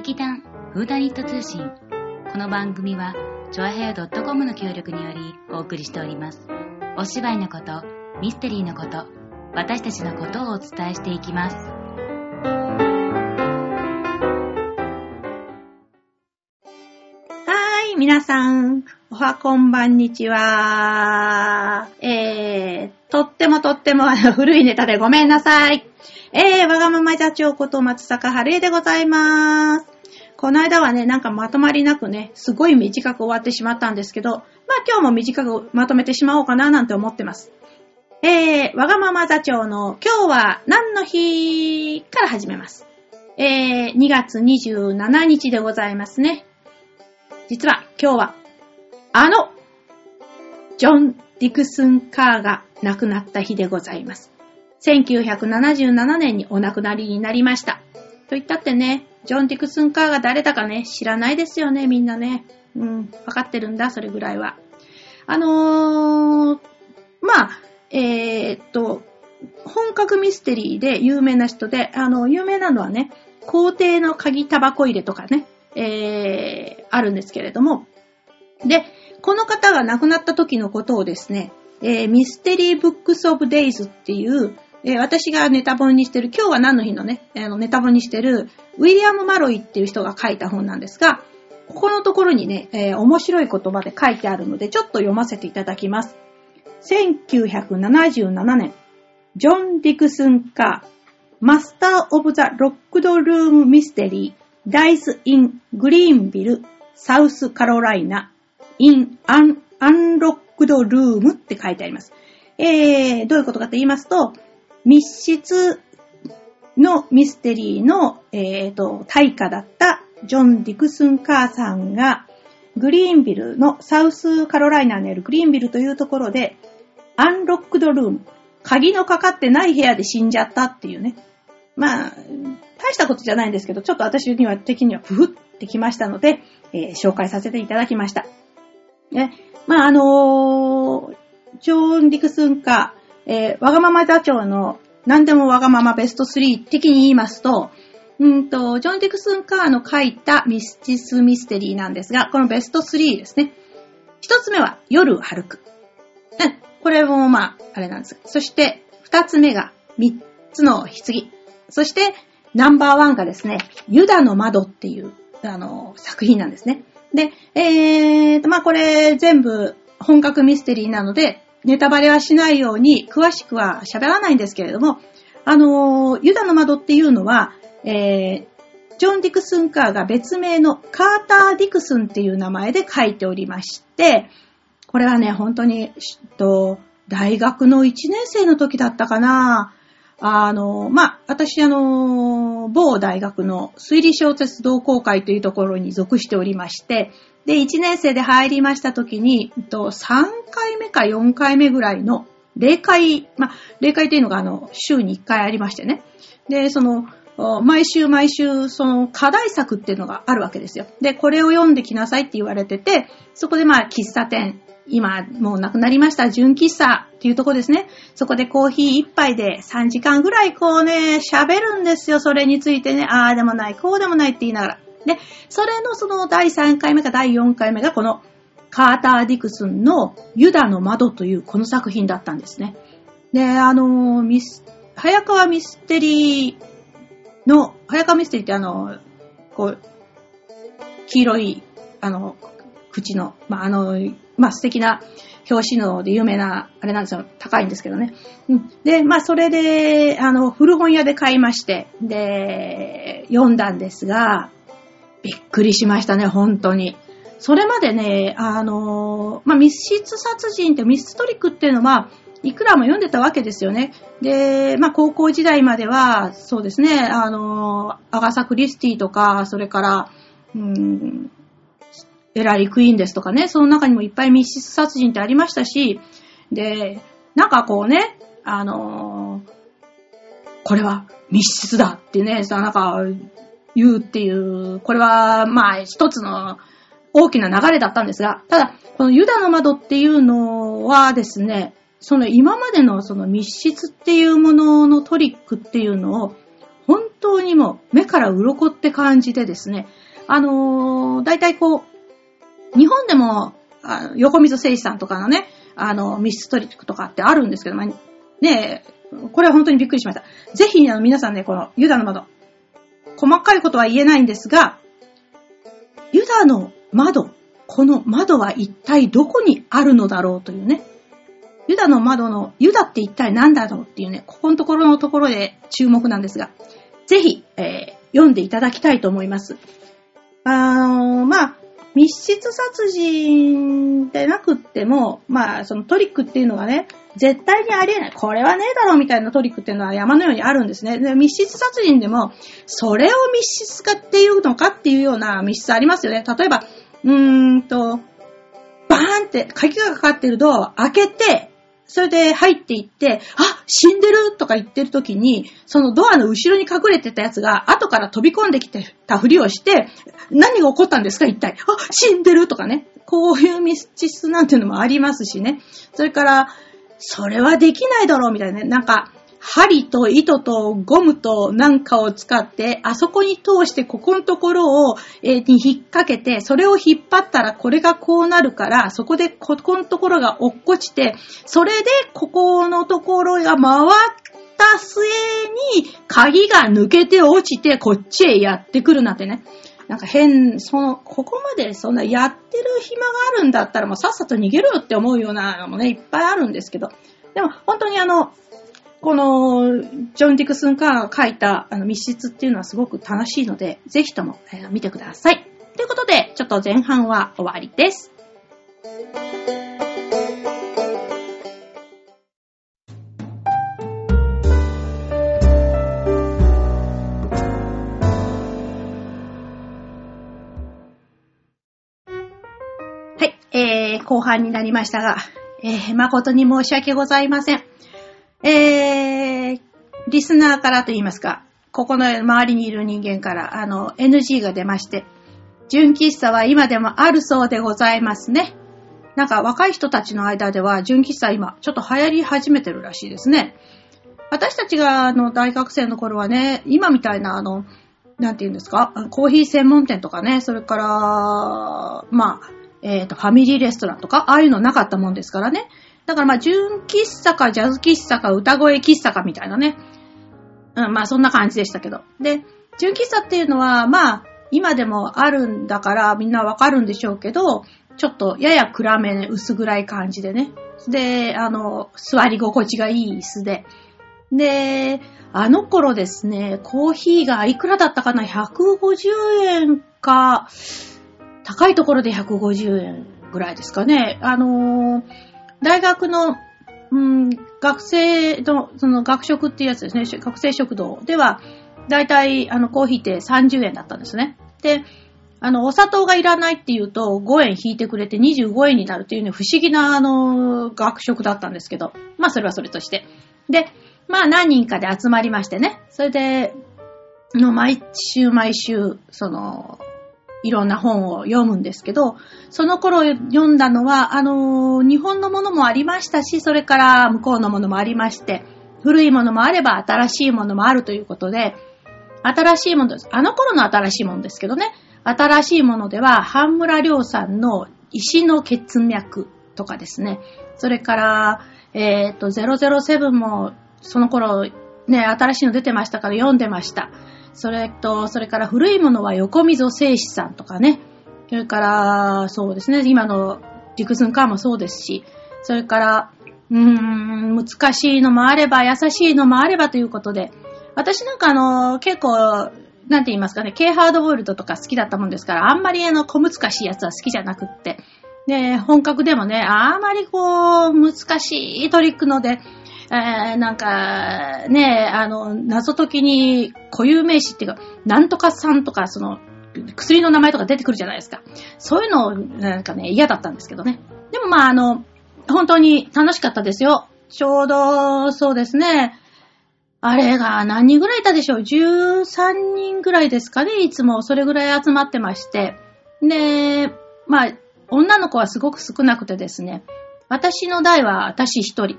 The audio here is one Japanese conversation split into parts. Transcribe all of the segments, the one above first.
劇団フーダニット通信。この番組は、チョアヘア .com の協力によりお送りしております。お芝居のこと、ミステリーのこと、私たちのことをお伝えしていきます。はい、皆さん、おはこんばんにちは。えー、とってもとっても古いネタでごめんなさい。えー、わがまま座長こと松坂春江でございます。この間はね、なんかまとまりなくね、すごい短く終わってしまったんですけど、まあ今日も短くまとめてしまおうかななんて思ってます。えー、わがまま座長の今日は何の日から始めます。えー、2月27日でございますね。実は今日は、あの、ジョン・ディクスン・カーが亡くなった日でございます。1977年にお亡くなりになりました。と言ったってね、ジョン・ディクスン・カーが誰だかね、知らないですよね、みんなね。うん、わかってるんだ、それぐらいは。あのー、まあ、えー、っと、本格ミステリーで有名な人で、あの、有名なのはね、皇帝の鍵タバコ入れとかね、えー、あるんですけれども、で、この方が亡くなった時のことをですね、えー、 Mystery Books of Days っていう、えー私がネタ本にしてる、今日は何の日のね、あのネタ本にしてる、ウィリアム・マロイっていう人が書いた本なんですが、ここのところにね、えー面白い言葉で書いてあるので、ちょっと読ませていただきます。1977年、ジョン・ディクスン・カー、 master of the locked room mystery, dies in Greenville、サウス・カロライナ、イン・アン・アンロックド・ルームって書いてあります。えー、どういうことかと言いますと、密室のミステリーの、えー、と、大家だったジョン・ディクスン・カーさんが、グリーンビルのサウスカロライナにあるグリーンビルというところで、アンロックドルーム、鍵のかかってない部屋で死んじゃったっていうね。まあ、大したことじゃないんですけど、ちょっと私には的にはプフってきましたので、えー紹介させていただきました。ね、まあ、あのージョン・ディクスンカー、えーわがまま座長の何でもわがままベスト3的に言いますと、うんと、ジョン・ディクスンカーの書いたミスティス・ミステリーなんですが、このベスト3ですね。一つ目は夜を歩く。うんこれもまあ、あれなんです。そして、二つ目が三つの棺。そして、ナンバーワンがですね、ユダの窓っていう、あの、作品なんですね。で、えーと、まあこれ全部本格ミステリーなので、ネタバレはしないように詳しくは喋らないんですけれども、あの、ユダの窓っていうのは、えー、ジョン・ディクスンカーが別名のカーター・ディクスンっていう名前で書いておりまして、これはね、本当に、しっと、大学の1年生の時だったかな。あの、まあ、私、あの、某大学の推理小説同好会というところに属しておりまして、で、1年生で入りました時に、3回目か4回目ぐらいの例会、まあ、例会というのが、あの、週に1回ありましてね。で、その、毎週毎週、その課題作っていうのがあるわけですよ。で、これを読んできなさいって言われてて、そこでまあ、喫茶店、今もう亡くなりました、純喫茶っていうとこですね。そこでコーヒー一杯で3時間ぐらいこうね、喋るんですよ、それについてね。ああでもない、こうでもないって言いながら。で、それのその第3回目か第4回目がこのカーター・ディクスンのユダの窓というこの作品だったんですね。で、あの、ミス、早川ミステリーの、早川ミステリーってあの、こう、黄色い、あの、口の、まあ、あの、まあ、素敵な表紙ので有名な、あれなんですよ、高いんですけどね。うん。で、まあ、それで、あの、古本屋で買いまして、で、読んだんですが、びっくりしましたね、本当に。それまでね、あの、まあ、密室殺人ってミストリックっていうのは、いくらも読んでたわけですよね。で、まあ、高校時代までは、そうですね、あの、アガサ・クリスティとか、それから、うん、エラリー・クイーンですとかね、その中にもいっぱい密室殺人ってありましたし、で、なんかこうね、あのこれは密室だってね、さ、なんか、言うっていう、これは、まあ、一つの大きな流れだったんですが、ただ、このユダの窓っていうのはですね、その今までのその密室っていうもののトリックっていうのを、本当にもう目から鱗って感じでですね、あのー、大体こう、日本でも、あ横溝聖司さんとかのね、あの、ミストリックとかってあるんですけど、まあ、ねこれは本当にびっくりしました。ぜひ、あの、皆さんね、このユダの窓、細かいことは言えないんですが、ユダの窓、この窓は一体どこにあるのだろうというね、ユダの窓の、ユダって一体何だろうっていうね、ここのところのところで注目なんですが、ぜひ、えー、読んでいただきたいと思います。あの、まあ、密室殺人でなくっても、まあ、そのトリックっていうのがね、絶対にありえない。これはねえだろうみたいなトリックっていうのは山のようにあるんですね。で密室殺人でも、それを密室化っていうのかっていうような密室ありますよね。例えば、うーんと、バーンって鍵がかかってるドアを開けて、それで入っていって、あ、死んでるとか言ってる時に、そのドアの後ろに隠れてたやつが後から飛び込んできてたふりをして、何が起こったんですか一体。あ、死んでるとかね。こういう密室なんていうのもありますしね。それから、それはできないだろうみたいなね。なんか、針と糸とゴムとなんかを使って、あそこに通してここのところを、えー、に引っ掛けて、それを引っ張ったらこれがこうなるから、そこでここのところが落っこちて、それでここのところが回った末に鍵が抜けて落ちてこっちへやってくるなんてね。なんか変、その、ここまでそんなやってる暇があるんだったらもうさっさと逃げろって思うようなのもね、いっぱいあるんですけど。でも本当にあの、この、ジョン・ディクスン・カーが書いたあの密室っていうのはすごく楽しいので、ぜひとも、えー、見てください。ということで、ちょっと前半は終わりです。後半になりましたが、えー、誠に申し訳ございません。えー、リスナーからと言いますか、ここの周りにいる人間から、あの、NG が出まして、純喫茶は今でもあるそうでございますね。なんか若い人たちの間では純喫茶今ちょっと流行り始めてるらしいですね。私たちがあの大学生の頃はね、今みたいなあの、なんて言うんですか、コーヒー専門店とかね、それから、まあ、えっ、ー、と、ファミリーレストランとか、ああいうのなかったもんですからね。だからまあ、純喫茶かジャズ喫茶か歌声喫茶かみたいなね。うん、まあそんな感じでしたけど。で、純喫茶っていうのは、まあ、今でもあるんだからみんなわかるんでしょうけど、ちょっとやや暗めね、薄暗い感じでね。で、あの、座り心地がいい椅子で。で、あの頃ですね、コーヒーがいくらだったかな ?150 円か、高いところで150円ぐらいですかね。あのー大学の、うん、学生の、その学食っていうやつですね、学生食堂では、だいたい、あの、コーヒーって30円だったんですね。で、あの、お砂糖がいらないっていうと、5円引いてくれて25円になるっていうね、不思議な、あの、学食だったんですけど、まあ、それはそれとして。で、まあ、何人かで集まりましてね、それで、の、毎週毎週、その、いろんな本を読むんですけど、その頃読んだのは、あのー、日本のものもありましたし、それから向こうのものもありまして、古いものもあれば新しいものもあるということで、新しいものです。あの頃の新しいものですけどね、新しいものでは、半村良さんの石の血脈とかですね、それから、えっ、ー、と、007もその頃ね、新しいの出てましたから読んでました。それと、それから古いものは横溝正史さんとかね。それから、そうですね、今のディクスンカーもそうですし、それから、うーん、難しいのもあれば、優しいのもあればということで、私なんかあの、結構、なんて言いますかね、K ハードボイルドとか好きだったもんですから、あんまりあの、小難しいやつは好きじゃなくって。で、本格でもね、あんまりこう、難しいトリックので、えー、なんか、ね、あの、謎解きに固有名詞っていうか、なんとかさんとか、その、薬の名前とか出てくるじゃないですか。そういうの、なんかね、嫌だったんですけどね。でもまあ、あの、本当に楽しかったですよ。ちょうど、そうですね。あれが何人ぐらいいたでしょう ?13 人ぐらいですかねいつもそれぐらい集まってまして。で、まあ、女の子はすごく少なくてですね。私の代は私一人。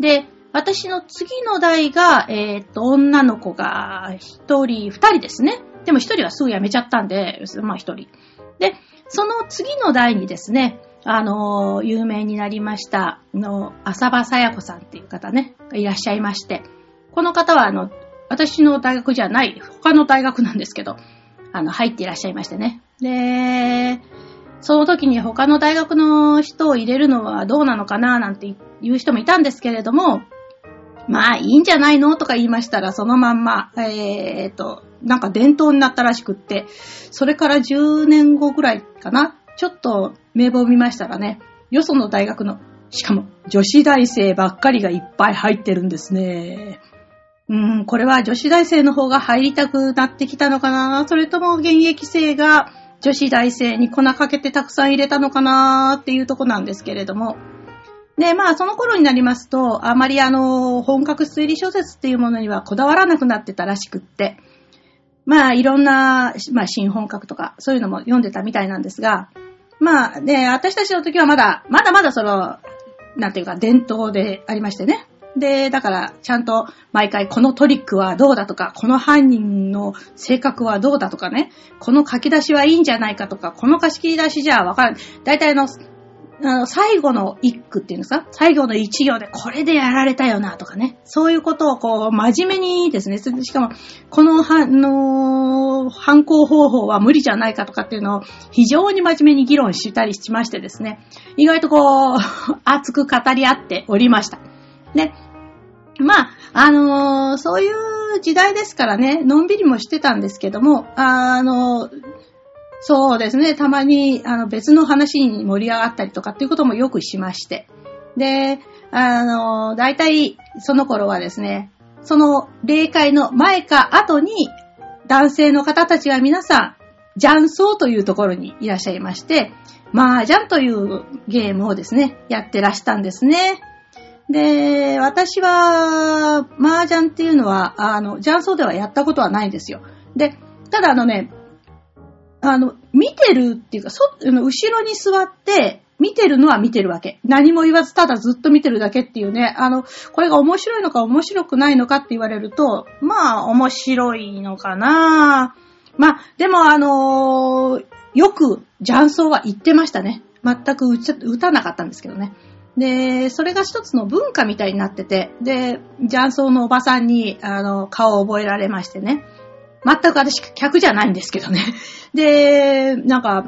で、私の次の代が、えっ、と、女の子が一人、二人ですね。でも一人はすぐ辞めちゃったんで、まあ一人。で、その次の代にですね、あの、有名になりました、の、浅場さや子さんっていう方ね、いらっしゃいまして、この方は、あの、私の大学じゃない、他の大学なんですけど、あの、入っていらっしゃいましてね。で、その時に他の大学の人を入れるのはどうなのかななんて言う人もいたんですけれども、まあいいんじゃないの？とか言いましたら、そのまんま、えー、っと、なんか伝統になったらしくって、それから10年後ぐらいかな、ちょっと名簿を見ましたらね、よその大学の、しかも女子大生ばっかりがいっぱい入ってるんですね。うん、これは女子大生の方が入りたくなってきたのかな？それとも現役生が女子大生に粉かけてたくさん入れたのかな？っていうとこなんですけれども。で、まあ、その頃になりますと、あまりあの、本格推理小説っていうものにはこだわらなくなってたらしくって、まあ、いろんな、まあ、新本格とか、そういうのも読んでたみたいなんですが、まあ、ね、私たちの時はまだ、まだまだその、なんていうか、伝統でありましてね。で、だから、ちゃんと毎回このトリックはどうだとか、この犯人の性格はどうだとかね、この書き出しはいいんじゃないかとか、この書き出しじゃわからない。大体の、あの、最後の一句っていうんですか？最後の一行でこれでやられたよなとかね。そういうことをこう、真面目にですね、しかも、この、は、の、犯行方法は無理じゃないかとかっていうのを非常に真面目に議論したりしましてですね、意外とこう、熱く語り合っておりました。で、まあ、あのー、そういう時代ですからね、のんびりもしてたんですけども、あのー、そうですね、たまに、あの、別の話に盛り上がったりとかっていうこともよくしまして。で、あの、大体、その頃はですね、その霊界の前か後に、男性の方たちは皆さん、雀荘というところにいらっしゃいまして、麻雀というゲームをですね、やってらしたんですね。で、私は、麻雀っていうのは、あの、雀荘ではやったことはないんですよ。で、ただあのね、あの、見てるっていうか、そ、後ろに座って、見てるのは見てるわけ。何も言わず、ただずっと見てるだけっていうね、あの、これが面白いのか面白くないのかって言われると、まあ、面白いのかなまあ、でもあのー、よく、雀荘は言ってましたね。全く打たなかったんですけどね。で、それが一つの文化みたいになってて、で、雀荘のおばさんに、あの、顔を覚えられましてね。全く私、客じゃないんですけどね。で、なんか、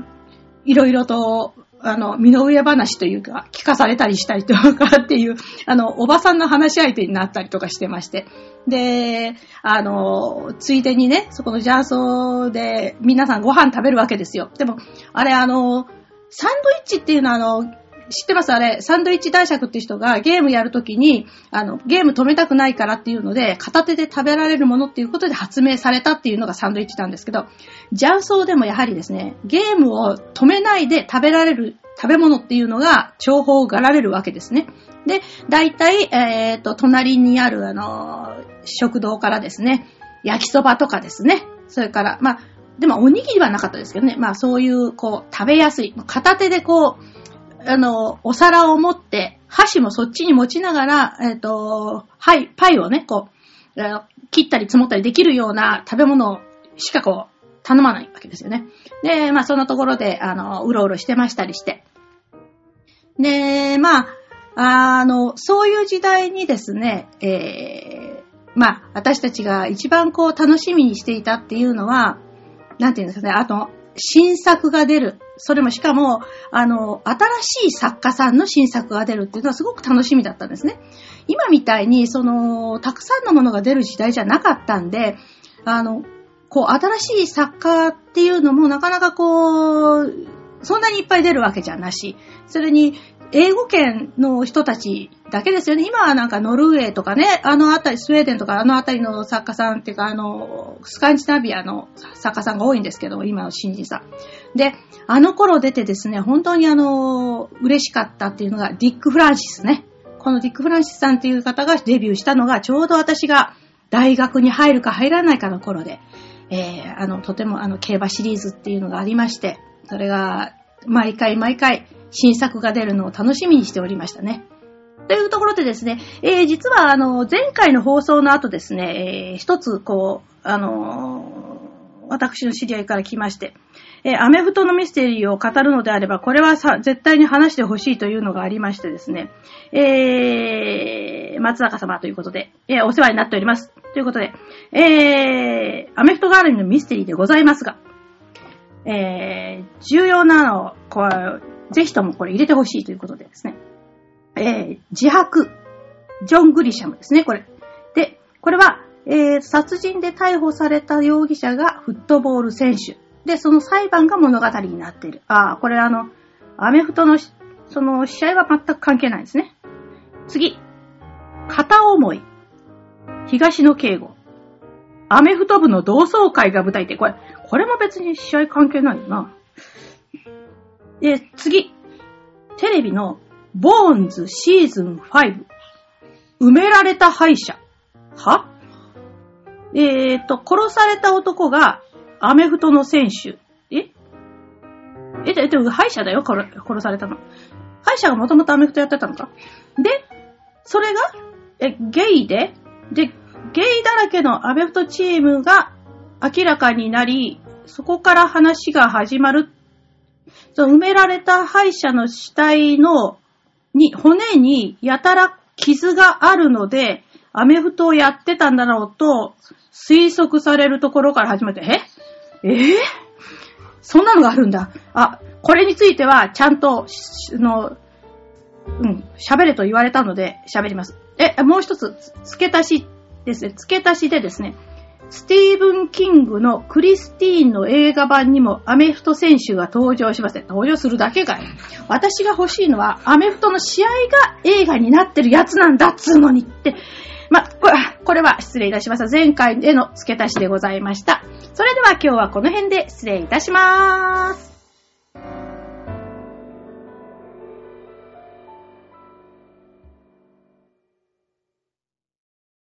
いろいろと、あの、身の上話というか、聞かされたりしたりとかっていう、あの、おばさんの話し相手になったりとかしてまして。で、あの、ついでにね、そこの雀荘で皆さんご飯食べるわけですよ。でも、あれあの、サンドイッチっていうのはあの、知ってます？あれ、サンドイッチ男爵って人がゲームやるときに、あの、ゲーム止めたくないからっていうので、片手で食べられるものっていうことで発明されたっていうのがサンドイッチなんですけど、雀荘でもやはりですね、ゲームを止めないで食べられる食べ物っていうのが重宝がられるわけですね。で、大体、えっ、ー、と、隣にあるあの、食堂からですね、焼きそばとかですね、それから、まあ、でもおにぎりはなかったですけどね。まあそういう、こう、食べやすい。片手でこう、あの、お皿を持って、箸もそっちに持ちながら、えっ、ー、と、はい、パイをね、こう、切ったり積もったりできるような食べ物しかこう、頼まないわけですよね。で、まあそのところで、あの、うろうろしてましたりして。で、まあ、あの、そういう時代にですね、えー、まあ、私たちが一番こう楽しみにしていたっていうのは、なんていうんですかね、あと、新作が出る。それもしかも、あの、新しい作家さんの新作が出るっていうのはすごく楽しみだったんですね。今みたいに、その、たくさんのものが出る時代じゃなかったんで、あの、こう、新しい作家っていうのもなかなかこう、そんなにいっぱい出るわけじゃなし、それに、英語圏の人たちだけですよね。今はなんかノルウェーとかね、あのあたり、スウェーデンとかあのあたりの作家さんっていうか、あの、スカンジナビアの作家さんが多いんですけど、今の新人さん。で、あの頃出てですね、本当にあの、嬉しかったっていうのがディック・フランシスね。このディック・フランシスさんっていう方がデビューしたのが、ちょうど私が大学に入るか入らないかの頃で、えー、あの、とてもあの、競馬シリーズっていうのがありまして、それが、毎回毎回、新作が出るのを楽しみにしておりましたね。というところでですね、えー、実はあの、前回の放送の後ですね、えー、一つこう、あのー、私の知り合いから来まして、えー、アメフトのミステリーを語るのであれば、これはさ、絶対に話してほしいというのがありましてですね、えー、松坂様ということで、えー、お世話になっております。ということで、えー、アメフトガールのミステリーでございますが、えー、重要なのを、こう、ぜひともこれ入れてほしいということでですね、えー、自白、ジョン・グリシャムですね、これ。で、これは、えー、殺人で逮捕された容疑者がフットボール選手。で、その裁判が物語になっている。ああ、これあの、アメフトの、その試合は全く関係ないですね。次。片思い。東野敬吾。アメフト部の同窓会が舞台って、これ、これも別に試合関係ないよな。で、次。テレビのボーンズシーズン5。埋められた敗者。は？えーと、殺された男がアメフトの選手。え？え、で、でも敗者だよ、殺殺されたの。敗者がもともとアメフトやってたのかで、それが、え、ゲイで、で、ゲイだらけのアメフトチームが明らかになり、そこから話が始まる。その埋められた敗者の死体の、に、骨にやたら傷があるので、アメフトをやってたんだろうと推測されるところから始まって、え？え？ー、そんなのがあるんだ。あ、これについてはちゃんと、の、うん、喋れと言われたので喋ります。え、もう一つ、付け足しですね。付け足しでですね、スティーブン・キングのクリスティーンの映画版にもアメフト選手が登場しません。登場するだけかい。私が欲しいのはアメフトの試合が映画になってるやつなんだっつうのにって。ま、これは失礼いたしました。前回への付け足しでございました。それでは今日はこの辺で失礼いたしまーす。